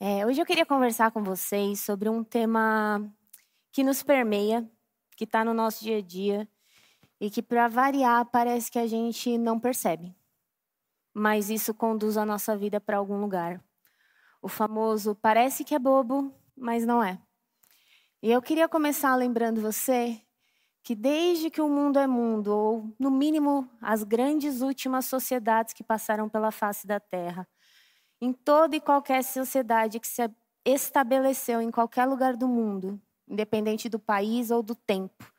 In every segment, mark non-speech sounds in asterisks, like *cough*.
É, hoje eu queria conversar com vocês sobre um tema que nos permeia, que está no nosso dia a dia e que, para variar, parece que a gente não percebe. Mas isso conduz a nossa vida para algum lugar. O famoso parece que é bobo, mas não é. E eu queria começar lembrando você que desde que o mundo é mundo, ou no mínimo as grandes últimas sociedades que passaram pela face da Terra, em toda e qualquer sociedade que se estabeleceu em qualquer lugar do mundo, independente do país ou do tempo,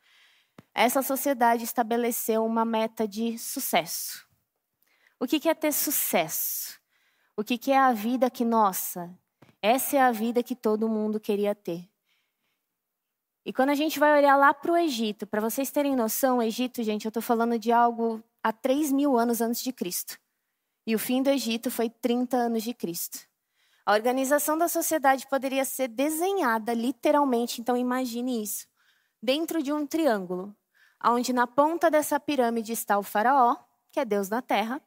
essa sociedade estabeleceu uma meta de sucesso. O que é ter sucesso? O que é a vida que, nossa, essa é a vida que todo mundo queria ter. E quando a gente vai olhar lá para o Egito, para vocês terem noção, o Egito, gente, eu estou falando de algo há 3 mil anos antes de Cristo. E o fim do Egito foi 30 anos de Cristo. A organização da sociedade poderia ser desenhada literalmente, então imagine isso, dentro de um triângulo, onde na ponta dessa pirâmide está o faraó, que é Deus na terra.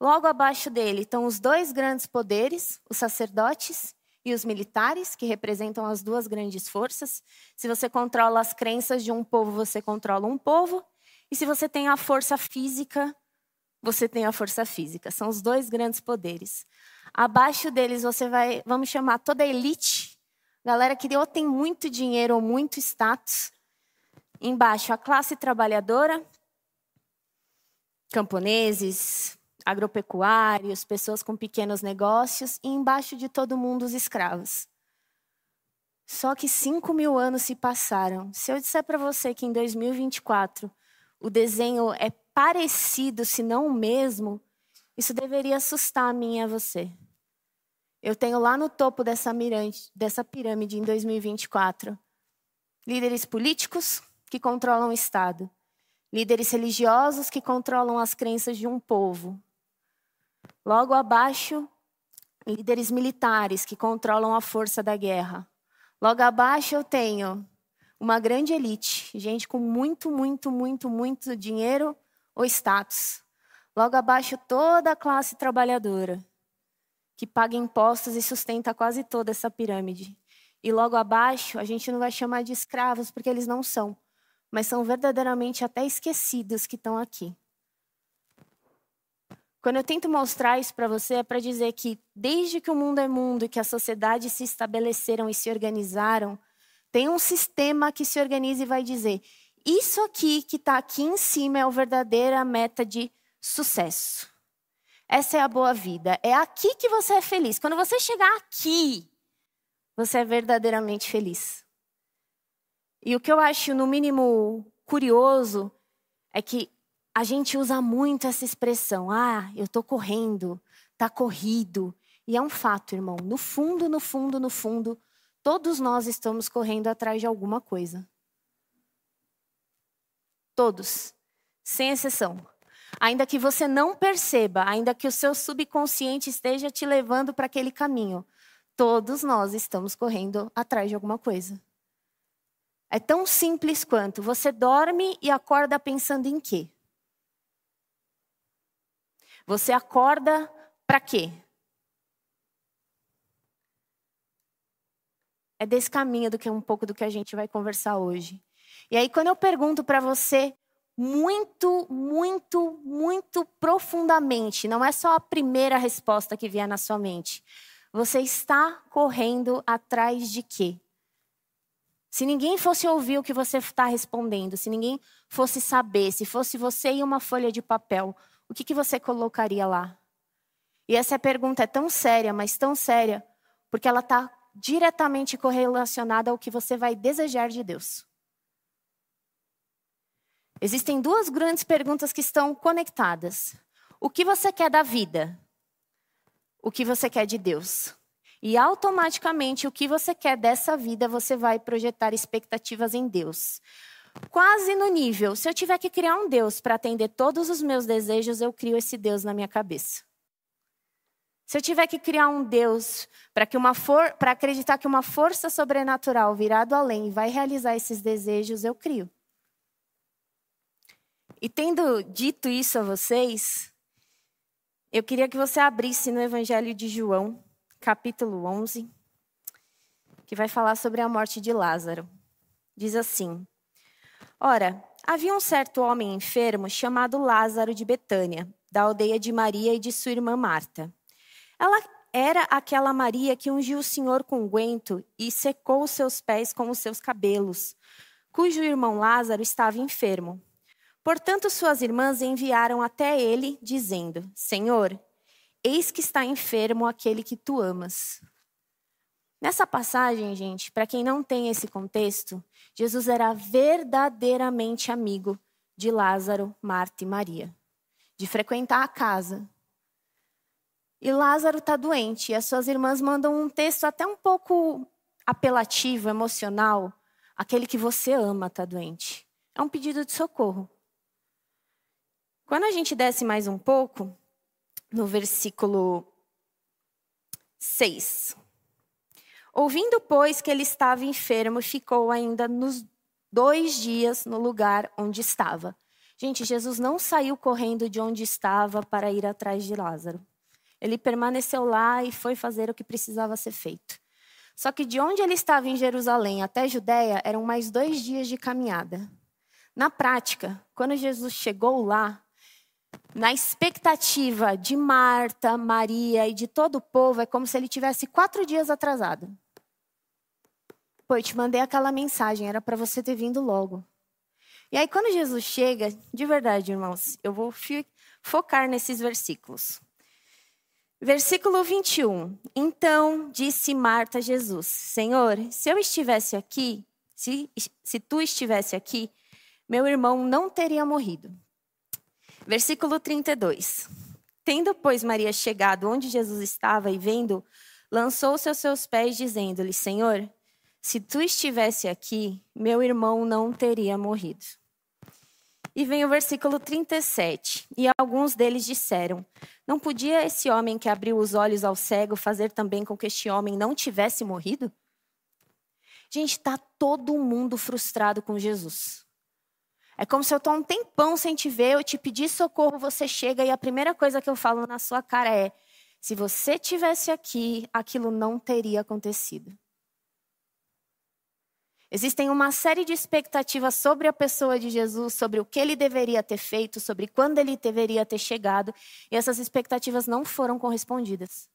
Logo abaixo dele estão os dois grandes poderes, os sacerdotes e os militares, que representam as duas grandes forças. Se você controla as crenças de um povo, você controla um povo. E se você tem a força física, você tem a força física. São os dois grandes poderes. Abaixo deles você vai, vamos chamar toda a elite, galera que ou tem muito dinheiro ou muito status. Embaixo a classe trabalhadora, camponeses, agropecuários, pessoas com pequenos negócios, e embaixo de todo mundo os escravos. Só que cinco mil anos se passaram. Se eu disser para você que em 2024 o desenho é parecido, se não o mesmo, isso deveria assustar a mim e a você. Eu tenho lá no topo dessa, mirante, dessa pirâmide em 2024 líderes políticos que controlam o Estado, líderes religiosos que controlam as crenças de um povo. Logo abaixo, líderes militares que controlam a força da guerra. Logo abaixo eu tenho uma grande elite, gente com muito, muito, muito, muito dinheiro ou status. Logo abaixo, toda a classe trabalhadora, que paga impostos e sustenta quase toda essa pirâmide. E logo abaixo, a gente não vai chamar de escravos, porque eles não são, mas são verdadeiramente até esquecidos que estão aqui. Quando eu tento mostrar isso para você, é para dizer que, desde que o mundo é mundo e que a sociedade se estabeleceram e se organizaram, tem um sistema que se organiza e vai dizer: isso aqui que está aqui em cima é a verdadeira meta de sucesso. Essa é a boa vida. É aqui que você é feliz. Quando você chegar aqui, você é verdadeiramente feliz. E o que eu acho, no mínimo, curioso é que a gente usa muito essa expressão: ah, eu estou correndo, está corrido. E é um fato, irmão. No fundo, no fundo, no fundo, Todos nós estamos correndo atrás de alguma coisa. Todos, sem exceção. Ainda que você não perceba, ainda que o seu subconsciente esteja te levando para aquele caminho, todos nós estamos correndo atrás de alguma coisa. É tão simples quanto você dorme e acorda pensando em quê? Você acorda para quê? É desse caminho do que um pouco do que a gente vai conversar hoje. E aí quando eu pergunto para você muito, muito, muito profundamente, não é só a primeira resposta que vier na sua mente. Você está correndo atrás de quê? Se ninguém fosse ouvir o que você está respondendo, se ninguém fosse saber, se fosse você e uma folha de papel, o que, que você colocaria lá? E essa pergunta é tão séria, mas tão séria, porque ela está diretamente correlacionada ao que você vai desejar de Deus. Existem duas grandes perguntas que estão conectadas. O que você quer da vida? O que você quer de Deus? E automaticamente o que você quer dessa vida, você vai projetar expectativas em Deus. Quase no nível, se eu tiver que criar um Deus para atender todos os meus desejos, eu crio esse Deus na minha cabeça. Se eu tiver que criar um Deus para que uma for, para acreditar que uma força sobrenatural virado além vai realizar esses desejos, eu crio. E tendo dito isso a vocês, eu queria que você abrisse no Evangelho de João, capítulo 11, que vai falar sobre a morte de Lázaro. Diz assim: Ora, havia um certo homem enfermo chamado Lázaro de Betânia, da aldeia de Maria e de sua irmã Marta. Ela era aquela Maria que ungiu o Senhor com unguento e secou os seus pés com os seus cabelos, cujo irmão Lázaro estava enfermo. Portanto, suas irmãs enviaram até ele, dizendo: Senhor, eis que está enfermo aquele que tu amas. Nessa passagem, gente, para quem não tem esse contexto, Jesus era verdadeiramente amigo de Lázaro, Marta e Maria, de frequentar a casa. E Lázaro está doente, e as suas irmãs mandam um texto até um pouco apelativo, emocional. Aquele que você ama está doente. É um pedido de socorro. Quando a gente desce mais um pouco, no versículo 6. Ouvindo, pois, que ele estava enfermo, ficou ainda nos dois dias no lugar onde estava. Gente, Jesus não saiu correndo de onde estava para ir atrás de Lázaro. Ele permaneceu lá e foi fazer o que precisava ser feito. Só que de onde ele estava em Jerusalém até Judéia eram mais dois dias de caminhada. Na prática, quando Jesus chegou lá, na expectativa de Marta, Maria e de todo o povo, é como se ele tivesse quatro dias atrasado. Pô, eu te mandei aquela mensagem, era para você ter vindo logo. E aí, quando Jesus chega, de verdade, irmãos, eu vou focar nesses versículos. Versículo 21. Então disse Marta a Jesus: Senhor, se eu estivesse aqui, se, se tu estivesse aqui, meu irmão não teria morrido. Versículo 32. Tendo, pois, Maria chegado onde Jesus estava e vendo, lançou-se aos seus pés, dizendo-lhe: Senhor, se tu estivesse aqui, meu irmão não teria morrido. E vem o versículo 37. E alguns deles disseram: Não podia esse homem que abriu os olhos ao cego fazer também com que este homem não tivesse morrido? Gente, está todo mundo frustrado com Jesus. É como se eu estou um tempão sem te ver, eu te pedir socorro, você chega e a primeira coisa que eu falo na sua cara é: se você tivesse aqui, aquilo não teria acontecido. Existem uma série de expectativas sobre a pessoa de Jesus, sobre o que ele deveria ter feito, sobre quando ele deveria ter chegado, e essas expectativas não foram correspondidas.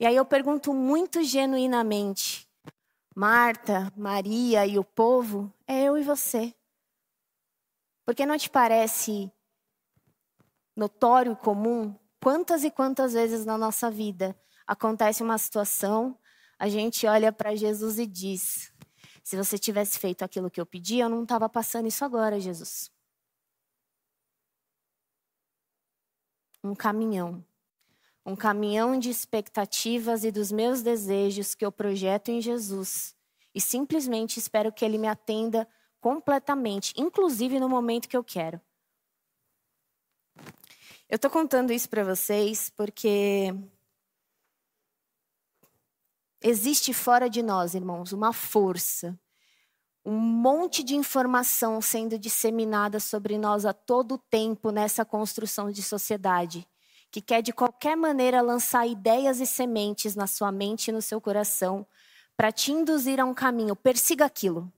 E aí eu pergunto muito genuinamente: Marta, Maria e o povo, é eu e você. Porque não te parece notório e comum quantas e quantas vezes na nossa vida acontece uma situação, a gente olha para Jesus e diz: se você tivesse feito aquilo que eu pedi, eu não estava passando isso agora, Jesus. Um caminhão. Um caminhão de expectativas e dos meus desejos que eu projeto em Jesus e simplesmente espero que Ele me atenda completamente, inclusive no momento que eu quero. Eu estou contando isso para vocês porque existe fora de nós, irmãos, uma força, um monte de informação sendo disseminada sobre nós a todo tempo nessa construção de sociedade, que quer de qualquer maneira lançar ideias e sementes na sua mente e no seu coração para te induzir a um caminho. Persiga aquilo.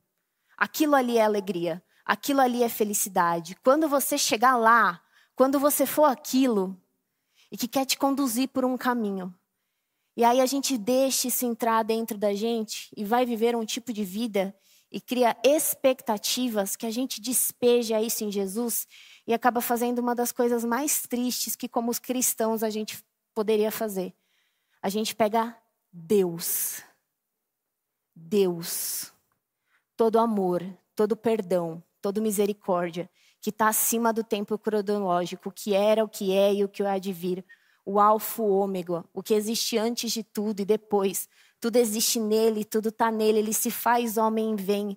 Aquilo ali é alegria. Aquilo ali é felicidade. Quando você chegar lá, quando você for aquilo, e que quer te conduzir por um caminho. E aí a gente deixa isso entrar dentro da gente e vai viver um tipo de vida e cria expectativas que a gente despeja isso em Jesus e acaba fazendo uma das coisas mais tristes que como os cristãos a gente poderia fazer. A gente pega Deus Deus, todo amor, todo perdão, toda misericórdia, que está acima do tempo cronológico, o que era, o que é e o que há de vir, o alfa, o ômega, o que existe antes de tudo e depois. Tudo existe nele, tudo está nele, ele se faz homem e vem.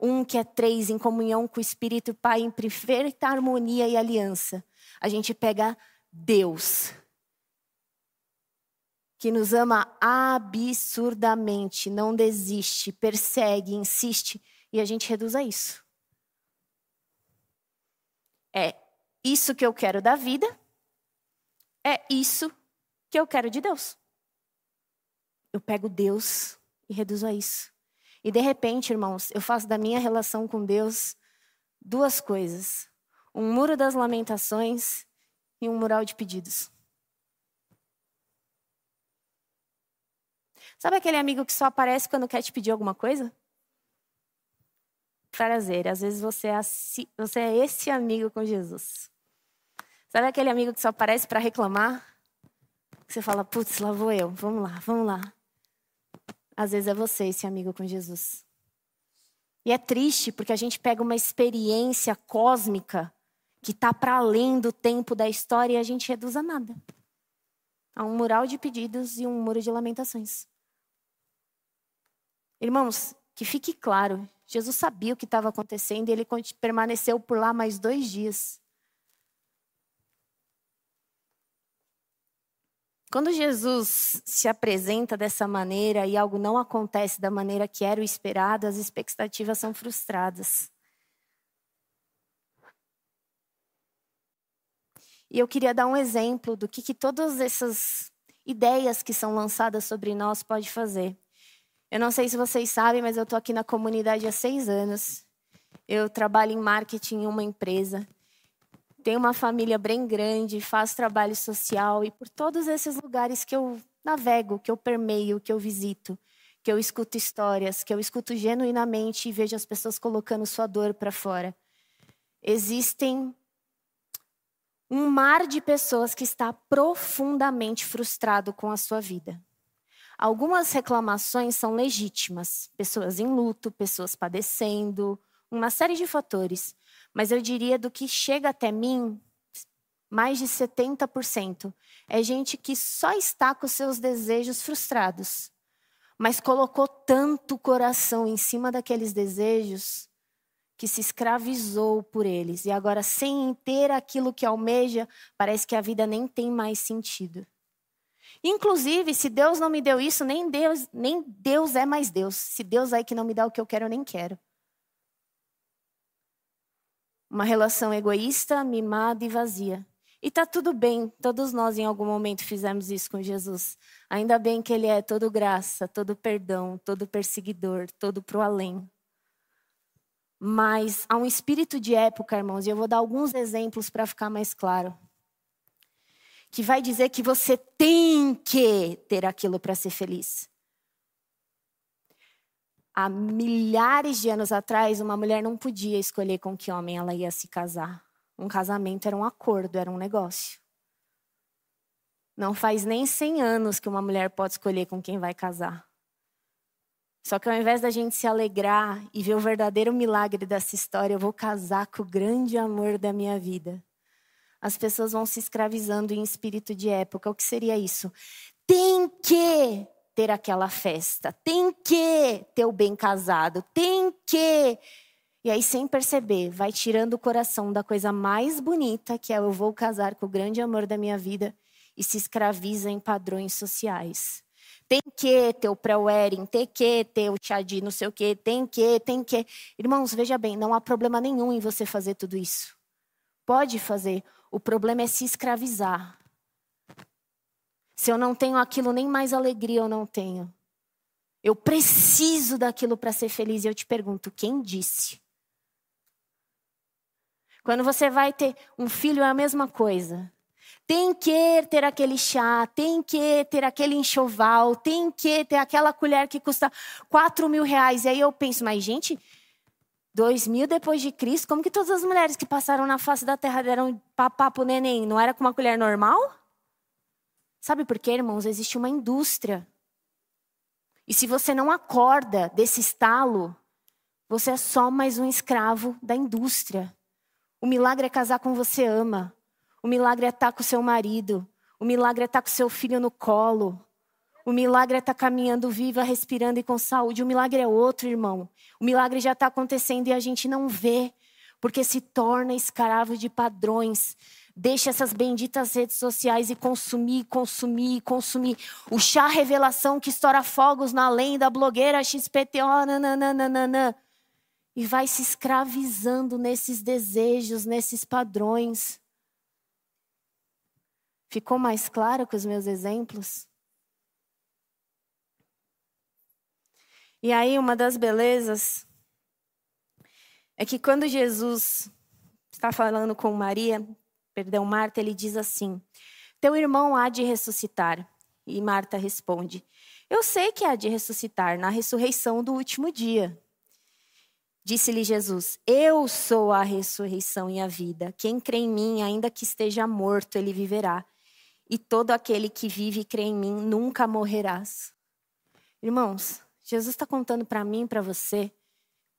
Um que é três, em comunhão com o Espírito Pai, em perfeita harmonia e aliança. A gente pega Deus, que nos ama absurdamente, não desiste, persegue, insiste, e a gente reduz a isso. É isso que eu quero da vida, é isso que eu quero de Deus. Eu pego Deus e reduzo a isso. E de repente, irmãos, eu faço da minha relação com Deus duas coisas: um muro das lamentações e um mural de pedidos. Sabe aquele amigo que só aparece quando quer te pedir alguma coisa? Prazer, às vezes você é, você é esse amigo com Jesus. Sabe aquele amigo que só aparece para reclamar? Você fala, putz, lá vou eu, vamos lá, vamos lá. Às vezes é você esse amigo com Jesus. E é triste porque a gente pega uma experiência cósmica que está para além do tempo da história e a gente reduz a nada. A um mural de pedidos e um muro de lamentações. Irmãos, que fique claro, Jesus sabia o que estava acontecendo e ele permaneceu por lá mais dois dias. Quando Jesus se apresenta dessa maneira e algo não acontece da maneira que era o esperado, as expectativas são frustradas. E eu queria dar um exemplo do que, que todas essas ideias que são lançadas sobre nós pode fazer. Eu não sei se vocês sabem, mas eu estou aqui na comunidade há seis anos. Eu trabalho em marketing em uma empresa tenho uma família bem grande, faço trabalho social e por todos esses lugares que eu navego, que eu permeio, que eu visito, que eu escuto histórias, que eu escuto genuinamente e vejo as pessoas colocando sua dor para fora. Existem um mar de pessoas que está profundamente frustrado com a sua vida. Algumas reclamações são legítimas, pessoas em luto, pessoas padecendo, uma série de fatores. Mas eu diria do que chega até mim, mais de 70% é gente que só está com seus desejos frustrados, mas colocou tanto coração em cima daqueles desejos que se escravizou por eles e agora sem ter aquilo que almeja, parece que a vida nem tem mais sentido. Inclusive, se Deus não me deu isso, nem Deus, nem Deus é mais Deus. Se Deus é que não me dá o que eu quero, eu nem quero. Uma relação egoísta, mimada e vazia. E está tudo bem, todos nós em algum momento fizemos isso com Jesus. Ainda bem que Ele é todo graça, todo perdão, todo perseguidor, todo pro além. Mas há um espírito de época, irmãos, e eu vou dar alguns exemplos para ficar mais claro. Que vai dizer que você tem que ter aquilo para ser feliz há milhares de anos atrás, uma mulher não podia escolher com que homem ela ia se casar. Um casamento era um acordo, era um negócio. Não faz nem 100 anos que uma mulher pode escolher com quem vai casar. Só que ao invés da gente se alegrar e ver o verdadeiro milagre dessa história, eu vou casar com o grande amor da minha vida. As pessoas vão se escravizando em espírito de época. O que seria isso? Tem que ter aquela festa, tem que ter o bem casado, tem que. E aí, sem perceber, vai tirando o coração da coisa mais bonita, que é eu vou casar com o grande amor da minha vida, e se escraviza em padrões sociais. Tem que ter o pré-wedding, tem que ter o chá de não sei o quê, tem que, tem que. Irmãos, veja bem, não há problema nenhum em você fazer tudo isso. Pode fazer. O problema é se escravizar. Se eu não tenho aquilo, nem mais alegria eu não tenho. Eu preciso daquilo para ser feliz. E eu te pergunto: quem disse? Quando você vai ter um filho, é a mesma coisa. Tem que ter aquele chá, tem que ter aquele enxoval, tem que ter aquela colher que custa 4 mil reais. E aí eu penso, mas gente, dois mil depois de Cristo, como que todas as mulheres que passaram na face da terra deram papá pro neném? Não era com uma colher normal? Sabe por quê, irmãos? Existe uma indústria. E se você não acorda desse estalo, você é só mais um escravo da indústria. O milagre é casar com você ama. O milagre é estar com seu marido. O milagre é estar com seu filho no colo. O milagre é estar caminhando viva, respirando e com saúde. O milagre é outro, irmão. O milagre já está acontecendo e a gente não vê, porque se torna escravo de padrões, Deixa essas benditas redes sociais e consumir, consumir, consumir. O chá revelação que estoura fogos na lenda, blogueira XPTO, nananana. E vai se escravizando nesses desejos, nesses padrões. Ficou mais claro com os meus exemplos? E aí, uma das belezas é que quando Jesus está falando com Maria, perdão, Marta, ele diz assim: Teu irmão há de ressuscitar. E Marta responde: Eu sei que há de ressuscitar na ressurreição do último dia. Disse-lhe Jesus: Eu sou a ressurreição e a vida. Quem crê em mim, ainda que esteja morto, ele viverá. E todo aquele que vive e crê em mim nunca morrerás. Irmãos, Jesus está contando para mim e para você,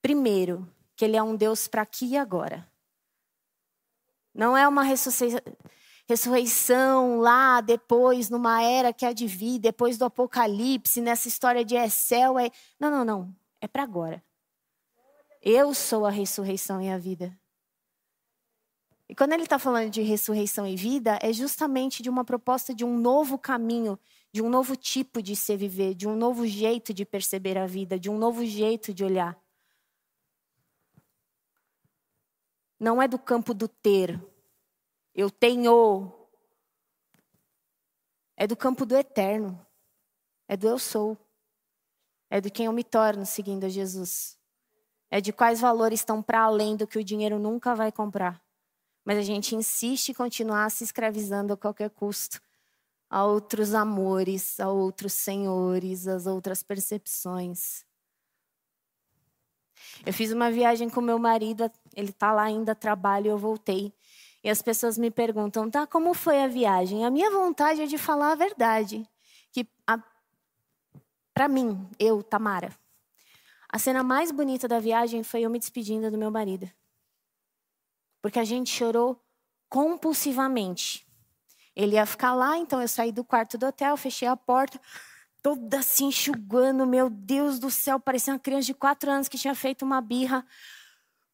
primeiro, que Ele é um Deus para aqui e agora. Não é uma ressurreição lá depois, numa era que há de vir, depois do Apocalipse, nessa história de Excel. É... Não, não, não. É para agora. Eu sou a ressurreição e a vida. E quando ele está falando de ressurreição e vida, é justamente de uma proposta de um novo caminho, de um novo tipo de se viver, de um novo jeito de perceber a vida, de um novo jeito de olhar. Não é do campo do ter. Eu tenho. É do campo do eterno. É do eu sou. É do quem eu me torno seguindo a Jesus. É de quais valores estão para além do que o dinheiro nunca vai comprar. Mas a gente insiste em continuar se escravizando a qualquer custo a outros amores, a outros senhores, às outras percepções. Eu fiz uma viagem com meu marido, ele está lá ainda, trabalho, eu voltei. E as pessoas me perguntam, tá, como foi a viagem? A minha vontade é de falar a verdade. Que para mim, eu, Tamara, a cena mais bonita da viagem foi eu me despedindo do meu marido. Porque a gente chorou compulsivamente. Ele ia ficar lá, então eu saí do quarto do hotel, fechei a porta, toda assim enxugando, meu Deus do céu, parecia uma criança de quatro anos que tinha feito uma birra.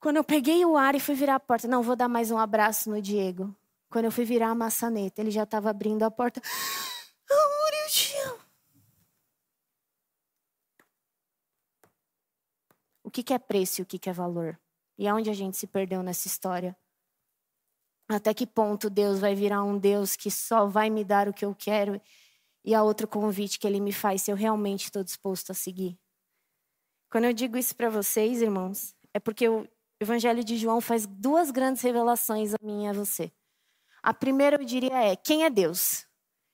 Quando eu peguei o ar e fui virar a porta, não, vou dar mais um abraço no Diego. Quando eu fui virar a maçaneta, ele já estava abrindo a porta. *gasps* Amor, eu te amo. O que, que é preço e o que, que é valor? E aonde a gente se perdeu nessa história? Até que ponto Deus vai virar um Deus que só vai me dar o que eu quero e a outro convite que ele me faz se eu realmente estou disposto a seguir. Quando eu digo isso para vocês, irmãos, é porque o Evangelho de João faz duas grandes revelações a mim e a você. A primeira eu diria é: quem é Deus?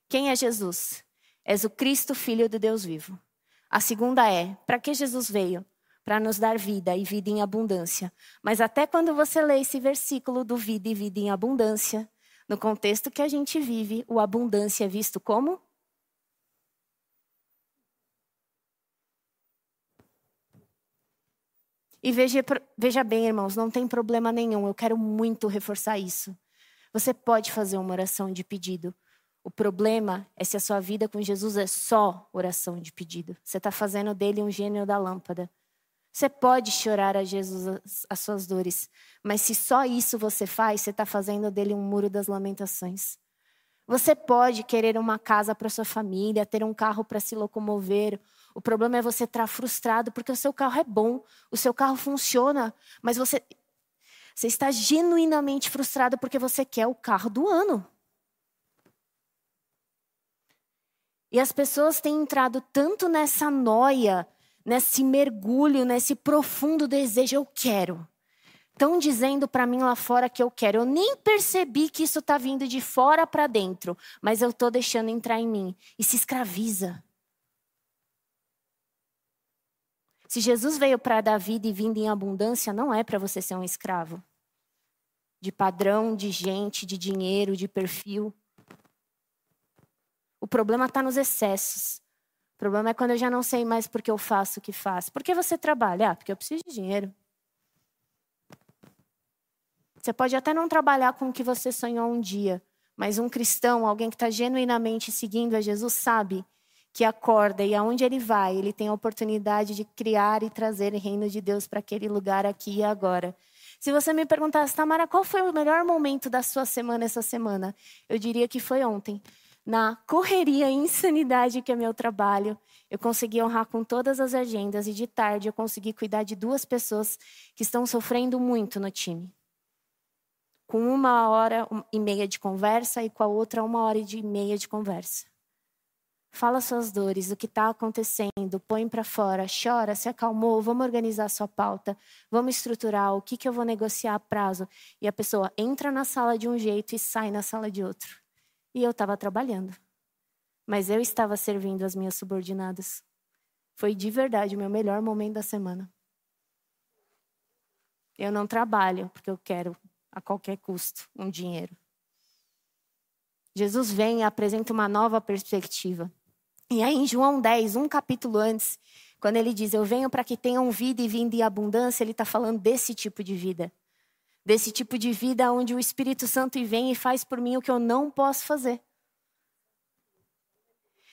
Quem é Jesus? És o Cristo, filho do Deus vivo. A segunda é: para que Jesus veio? Para nos dar vida e vida em abundância. Mas até quando você lê esse versículo do vida e vida em abundância, no contexto que a gente vive, o abundância é visto como E veja, veja bem, irmãos, não tem problema nenhum, eu quero muito reforçar isso. Você pode fazer uma oração de pedido. O problema é se a sua vida com Jesus é só oração de pedido. Você está fazendo dele um gênio da lâmpada. Você pode chorar a Jesus as, as suas dores, mas se só isso você faz, você está fazendo dele um muro das lamentações. Você pode querer uma casa para sua família, ter um carro para se locomover, o problema é você estar frustrado porque o seu carro é bom, o seu carro funciona, mas você, você está genuinamente frustrado porque você quer o carro do ano. E as pessoas têm entrado tanto nessa noia, nesse mergulho, nesse profundo desejo, eu quero. Estão dizendo para mim lá fora que eu quero. Eu nem percebi que isso está vindo de fora para dentro, mas eu estou deixando entrar em mim. E se escraviza. Se Jesus veio para dar vida e vindo em abundância, não é para você ser um escravo de padrão, de gente, de dinheiro, de perfil. O problema está nos excessos. O problema é quando eu já não sei mais por que eu faço o que faço. Por que você trabalha? Ah, porque eu preciso de dinheiro. Você pode até não trabalhar com o que você sonhou um dia, mas um cristão, alguém que está genuinamente seguindo a Jesus, sabe que acorda e aonde ele vai, ele tem a oportunidade de criar e trazer o reino de Deus para aquele lugar aqui e agora. Se você me perguntasse, Tamara, qual foi o melhor momento da sua semana essa semana? Eu diria que foi ontem. Na correria e insanidade que é meu trabalho, eu consegui honrar com todas as agendas e de tarde eu consegui cuidar de duas pessoas que estão sofrendo muito no time. com uma hora e meia de conversa e com a outra uma hora e meia de conversa. Fala suas dores, o que está acontecendo, põe para fora, chora, se acalmou, vamos organizar sua pauta, vamos estruturar o que, que eu vou negociar a prazo. E a pessoa entra na sala de um jeito e sai na sala de outro. E eu estava trabalhando. Mas eu estava servindo as minhas subordinadas. Foi de verdade o meu melhor momento da semana. Eu não trabalho porque eu quero, a qualquer custo, um dinheiro. Jesus vem e apresenta uma nova perspectiva. E aí, em João 10, um capítulo antes, quando ele diz: Eu venho para que tenham vida e vida em abundância, ele está falando desse tipo de vida. Desse tipo de vida onde o Espírito Santo vem e faz por mim o que eu não posso fazer.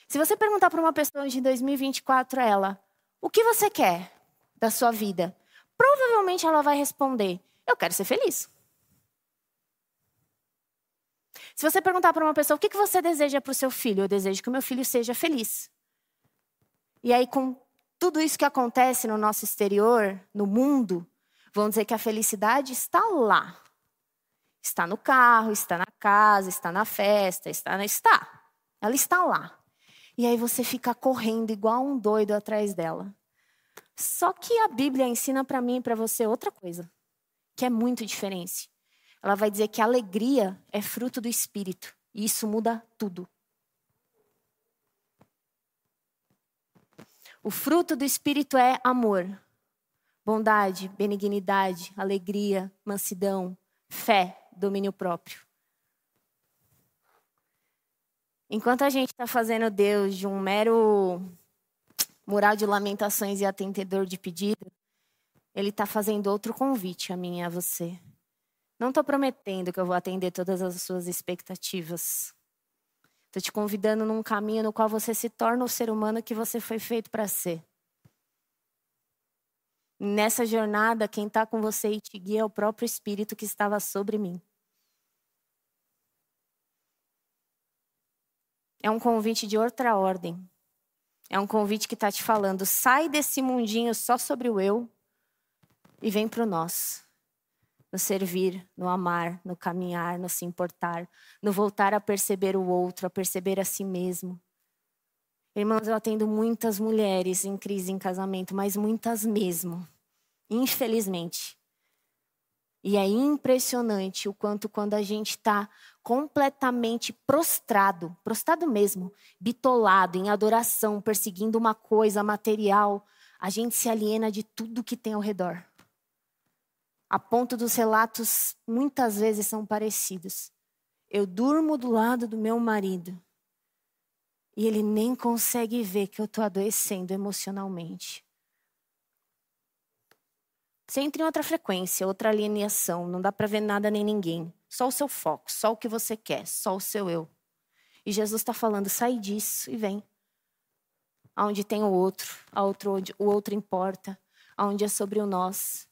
Se você perguntar para uma pessoa de 2024 a ela, o que você quer da sua vida? Provavelmente ela vai responder: Eu quero ser feliz. Se você perguntar para uma pessoa o que você deseja para o seu filho, eu desejo que o meu filho seja feliz. E aí, com tudo isso que acontece no nosso exterior, no mundo, vão dizer que a felicidade está lá. Está no carro, está na casa, está na festa, está na. Está. Ela está lá. E aí você fica correndo igual um doido atrás dela. Só que a Bíblia ensina para mim e para você outra coisa, que é muito diferente. Ela vai dizer que a alegria é fruto do espírito, e isso muda tudo. O fruto do espírito é amor, bondade, benignidade, alegria, mansidão, fé, domínio próprio. Enquanto a gente está fazendo Deus de um mero mural de lamentações e atendedor de pedido, ele está fazendo outro convite a mim e a você. Não estou prometendo que eu vou atender todas as suas expectativas. Estou te convidando num caminho no qual você se torna o ser humano que você foi feito para ser. Nessa jornada, quem está com você e te guia é o próprio Espírito que estava sobre mim. É um convite de outra ordem. É um convite que está te falando: sai desse mundinho só sobre o eu e vem para o nós. No servir, no amar, no caminhar, no se importar, no voltar a perceber o outro, a perceber a si mesmo. Irmãos, eu atendo muitas mulheres em crise em casamento, mas muitas mesmo. Infelizmente. E é impressionante o quanto quando a gente está completamente prostrado, prostrado mesmo, bitolado em adoração, perseguindo uma coisa material, a gente se aliena de tudo que tem ao redor. A ponto dos relatos muitas vezes são parecidos. Eu durmo do lado do meu marido e ele nem consegue ver que eu estou adoecendo emocionalmente. Você entra em outra frequência, outra alienação, não dá para ver nada nem ninguém. Só o seu foco, só o que você quer, só o seu eu. E Jesus está falando: sai disso e vem. Aonde tem o outro, onde o outro importa, aonde é sobre o nós,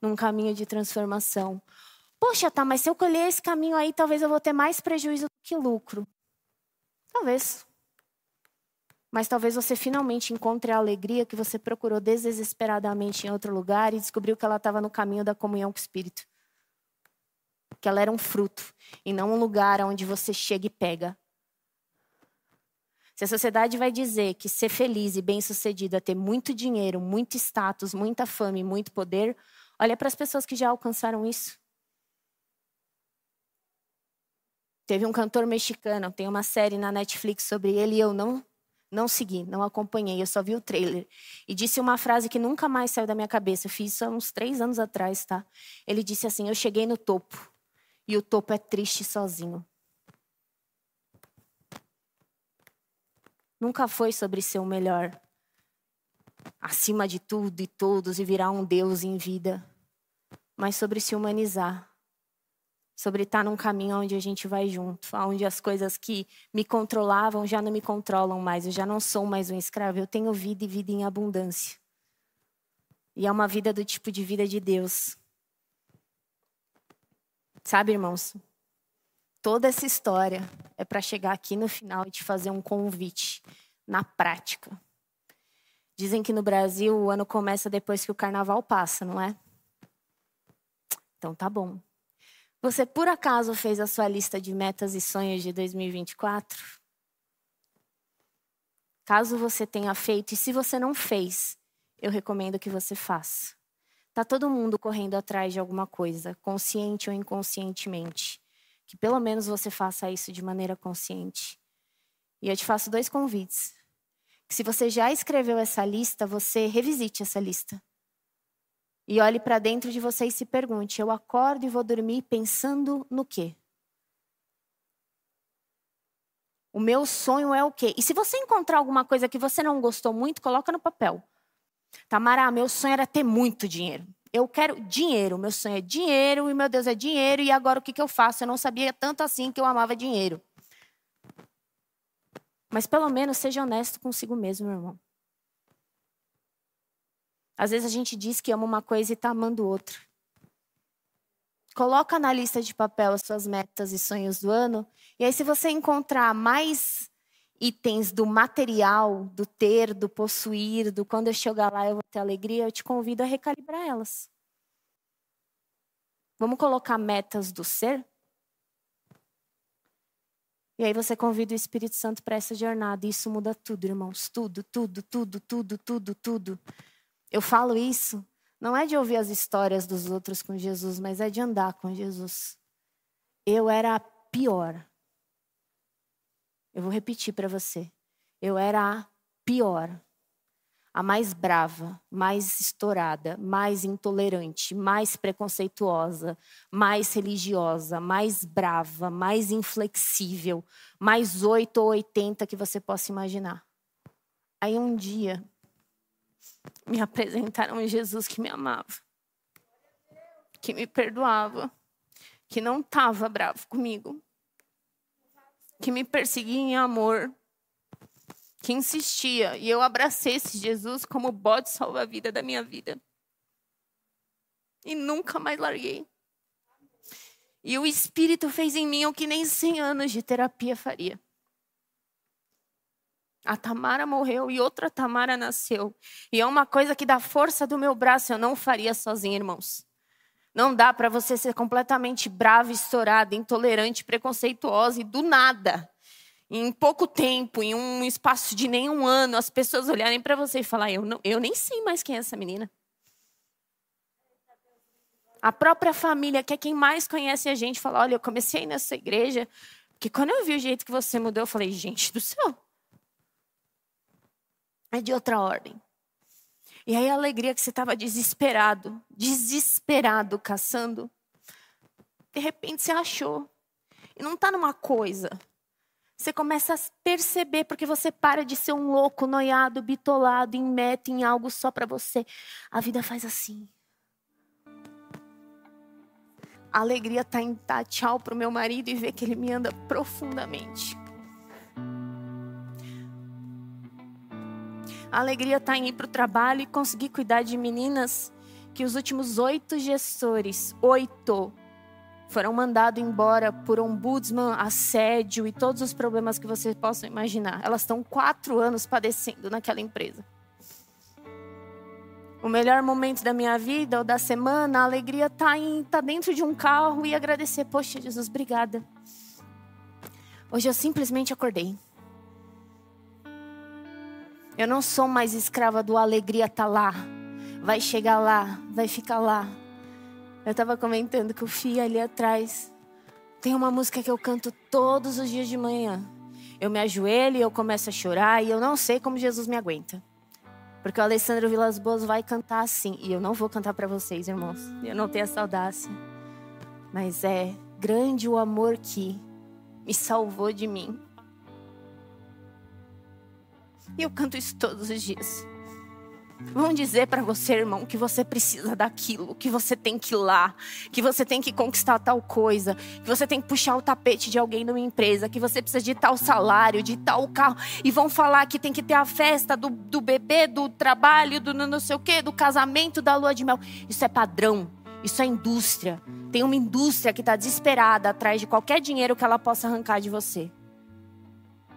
num caminho de transformação. Poxa, tá, mas se eu colher esse caminho aí, talvez eu vou ter mais prejuízo do que lucro. Talvez. Mas talvez você finalmente encontre a alegria que você procurou desesperadamente em outro lugar e descobriu que ela estava no caminho da comunhão com o Espírito. Que ela era um fruto e não um lugar onde você chega e pega. Se a sociedade vai dizer que ser feliz e bem-sucedido é ter muito dinheiro, muito status, muita fama e muito poder, olha para as pessoas que já alcançaram isso. Teve um cantor mexicano, tem uma série na Netflix sobre ele e eu não não segui, não acompanhei, eu só vi o trailer. E disse uma frase que nunca mais saiu da minha cabeça. Eu fiz isso há uns três anos atrás, tá? Ele disse assim: Eu cheguei no topo. E o topo é triste sozinho. Nunca foi sobre ser o melhor, acima de tudo e todos e virar um Deus em vida, mas sobre se humanizar sobre estar num caminho onde a gente vai junto, onde as coisas que me controlavam já não me controlam mais, eu já não sou mais um escravo, eu tenho vida e vida em abundância. E é uma vida do tipo de vida de Deus. Sabe, irmãos? Toda essa história é para chegar aqui no final e te fazer um convite na prática. Dizem que no Brasil o ano começa depois que o carnaval passa, não é? Então tá bom. Você por acaso fez a sua lista de metas e sonhos de 2024? Caso você tenha feito, e se você não fez, eu recomendo que você faça. Tá todo mundo correndo atrás de alguma coisa, consciente ou inconscientemente. Que pelo menos você faça isso de maneira consciente. E eu te faço dois convites. Que se você já escreveu essa lista, você revisite essa lista. E olhe para dentro de você e se pergunte: eu acordo e vou dormir pensando no quê? O meu sonho é o quê? E se você encontrar alguma coisa que você não gostou muito, coloca no papel. Tamara, meu sonho era ter muito dinheiro. Eu quero dinheiro, meu sonho é dinheiro e meu Deus é dinheiro e agora o que, que eu faço? Eu não sabia tanto assim que eu amava dinheiro. Mas pelo menos seja honesto consigo mesmo, meu irmão. Às vezes a gente diz que ama uma coisa e está amando outra. Coloca na lista de papel as suas metas e sonhos do ano. E aí, se você encontrar mais itens do material, do ter, do possuir, do quando eu chegar lá eu vou ter alegria, eu te convido a recalibrar elas. Vamos colocar metas do ser? E aí você convida o Espírito Santo para essa jornada. E isso muda tudo, irmãos. Tudo, tudo, tudo, tudo, tudo, tudo. Eu falo isso não é de ouvir as histórias dos outros com Jesus, mas é de andar com Jesus. Eu era a pior. Eu vou repetir para você. Eu era a pior. A mais brava, mais estourada, mais intolerante, mais preconceituosa, mais religiosa, mais brava, mais inflexível, mais oito ou oitenta que você possa imaginar. Aí um dia, me apresentaram Jesus que me amava, que me perdoava, que não estava bravo comigo, que me perseguia em amor, que insistia. E eu abracei esse Jesus como bode salva-vida da minha vida. E nunca mais larguei. E o Espírito fez em mim o que nem 100 anos de terapia faria. A Tamara morreu e outra Tamara nasceu. E é uma coisa que, da força do meu braço, eu não faria sozinha, irmãos. Não dá para você ser completamente brava, estourada, intolerante, preconceituosa e do nada. Em pouco tempo, em um espaço de nenhum ano, as pessoas olharem para você e falar: eu, não, eu nem sei mais quem é essa menina. A própria família, que é quem mais conhece a gente, fala: olha, eu comecei nessa igreja, porque quando eu vi o jeito que você mudou, eu falei: gente do céu, é de outra ordem. E aí a alegria que você estava desesperado, desesperado caçando, de repente você achou. E não está numa coisa. Você começa a perceber, porque você para de ser um louco, noiado, bitolado, em meta, em algo só para você. A vida faz assim. A alegria está em dar tchau para o meu marido e ver que ele me anda profundamente. A alegria está em ir para o trabalho e conseguir cuidar de meninas que os últimos oito gestores, oito, foram mandados embora por ombudsman, assédio e todos os problemas que vocês possam imaginar. Elas estão quatro anos padecendo naquela empresa. O melhor momento da minha vida ou da semana, a alegria está tá dentro de um carro e agradecer. Poxa, Jesus, obrigada. Hoje eu simplesmente acordei. Eu não sou mais escrava do alegria tá lá. Vai chegar lá, vai ficar lá. Eu estava comentando que o Fia ali atrás tem uma música que eu canto todos os dias de manhã. Eu me ajoelho e eu começo a chorar e eu não sei como Jesus me aguenta. Porque o Alessandro Vilas Boas vai cantar assim. E eu não vou cantar para vocês, irmãos. Eu não tenho essa audácia. Mas é grande o amor que me salvou de mim. Eu canto isso todos os dias. Vão dizer para você, irmão, que você precisa daquilo, que você tem que ir lá, que você tem que conquistar tal coisa, que você tem que puxar o tapete de alguém numa empresa, que você precisa de tal salário, de tal carro. E vão falar que tem que ter a festa do, do bebê, do trabalho, do não sei o quê, do casamento, da lua de mel. Isso é padrão, isso é indústria. Tem uma indústria que está desesperada atrás de qualquer dinheiro que ela possa arrancar de você.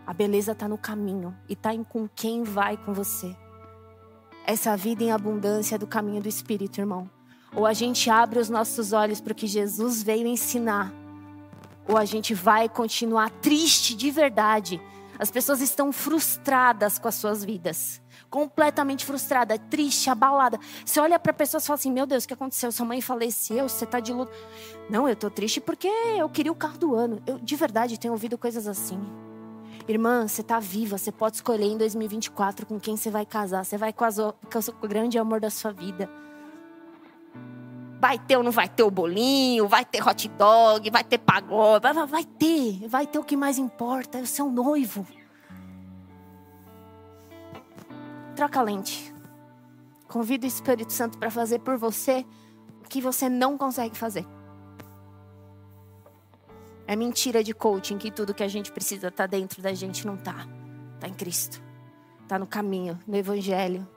A beleza está no caminho e está em com quem vai com você. Essa vida em abundância é do caminho do Espírito, irmão. Ou a gente abre os nossos olhos para o que Jesus veio ensinar, ou a gente vai continuar triste de verdade. As pessoas estão frustradas com as suas vidas completamente frustrada, triste, abalada. Você olha para a pessoa e fala assim: Meu Deus, o que aconteceu? Sua mãe faleceu, você está de luto. Não, eu estou triste porque eu queria o carro do ano. Eu, de verdade, tenho ouvido coisas assim. Irmã, você está viva, você pode escolher em 2024 com quem você vai casar. Você vai casar com o grande amor da sua vida. Vai ter ou não vai ter o bolinho, vai ter hot dog, vai ter pagode, vai, vai ter, vai ter o que mais importa, é o seu noivo. Troca a lente. Convida o Espírito Santo para fazer por você o que você não consegue fazer. É mentira de coaching que tudo que a gente precisa tá dentro da gente não tá. Tá em Cristo. Tá no caminho, no evangelho,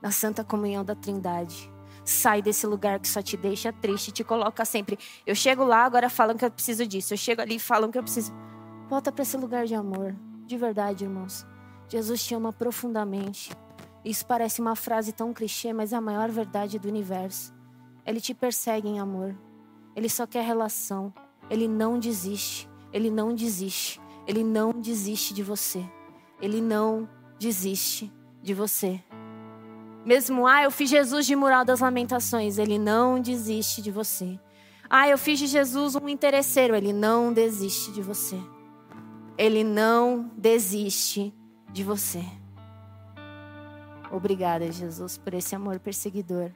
na santa comunhão da Trindade. Sai desse lugar que só te deixa triste, te coloca sempre. Eu chego lá, agora falam que eu preciso disso. Eu chego ali, falam que eu preciso. Volta para esse lugar de amor, de verdade, irmãos. Jesus te ama profundamente. Isso parece uma frase tão clichê, mas é a maior verdade do universo. Ele te persegue em amor. Ele só quer relação. Ele não desiste. Ele não desiste. Ele não desiste de você. Ele não desiste de você. Mesmo, ah, eu fiz Jesus de mural das lamentações. Ele não desiste de você. Ah, eu fiz de Jesus um interesseiro. Ele não desiste de você. Ele não desiste de você. Obrigada, Jesus, por esse amor perseguidor.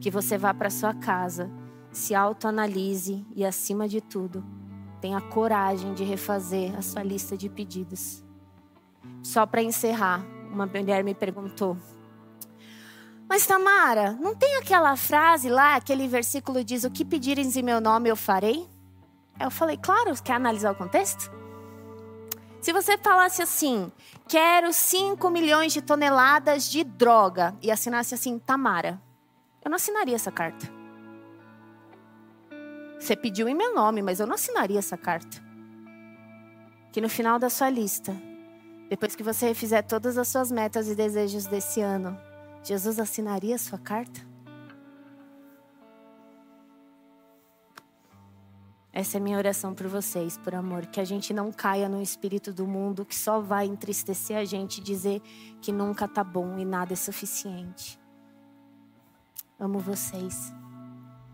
Que você vá para sua casa, se autoanalise e, acima de tudo, tenha coragem de refazer a sua lista de pedidos. Só para encerrar, uma mulher me perguntou: Mas Tamara, não tem aquela frase lá, aquele versículo diz: O que pedirem em meu nome eu farei? Eu falei: Claro, quer analisar o contexto? Se você falasse assim, quero 5 milhões de toneladas de droga e assinasse assim, Tamara, eu não assinaria essa carta. Você pediu em meu nome, mas eu não assinaria essa carta. Que no final da sua lista, depois que você fizer todas as suas metas e desejos desse ano, Jesus assinaria a sua carta? Essa é minha oração por vocês, por amor. Que a gente não caia no espírito do mundo que só vai entristecer a gente dizer que nunca tá bom e nada é suficiente. Amo vocês.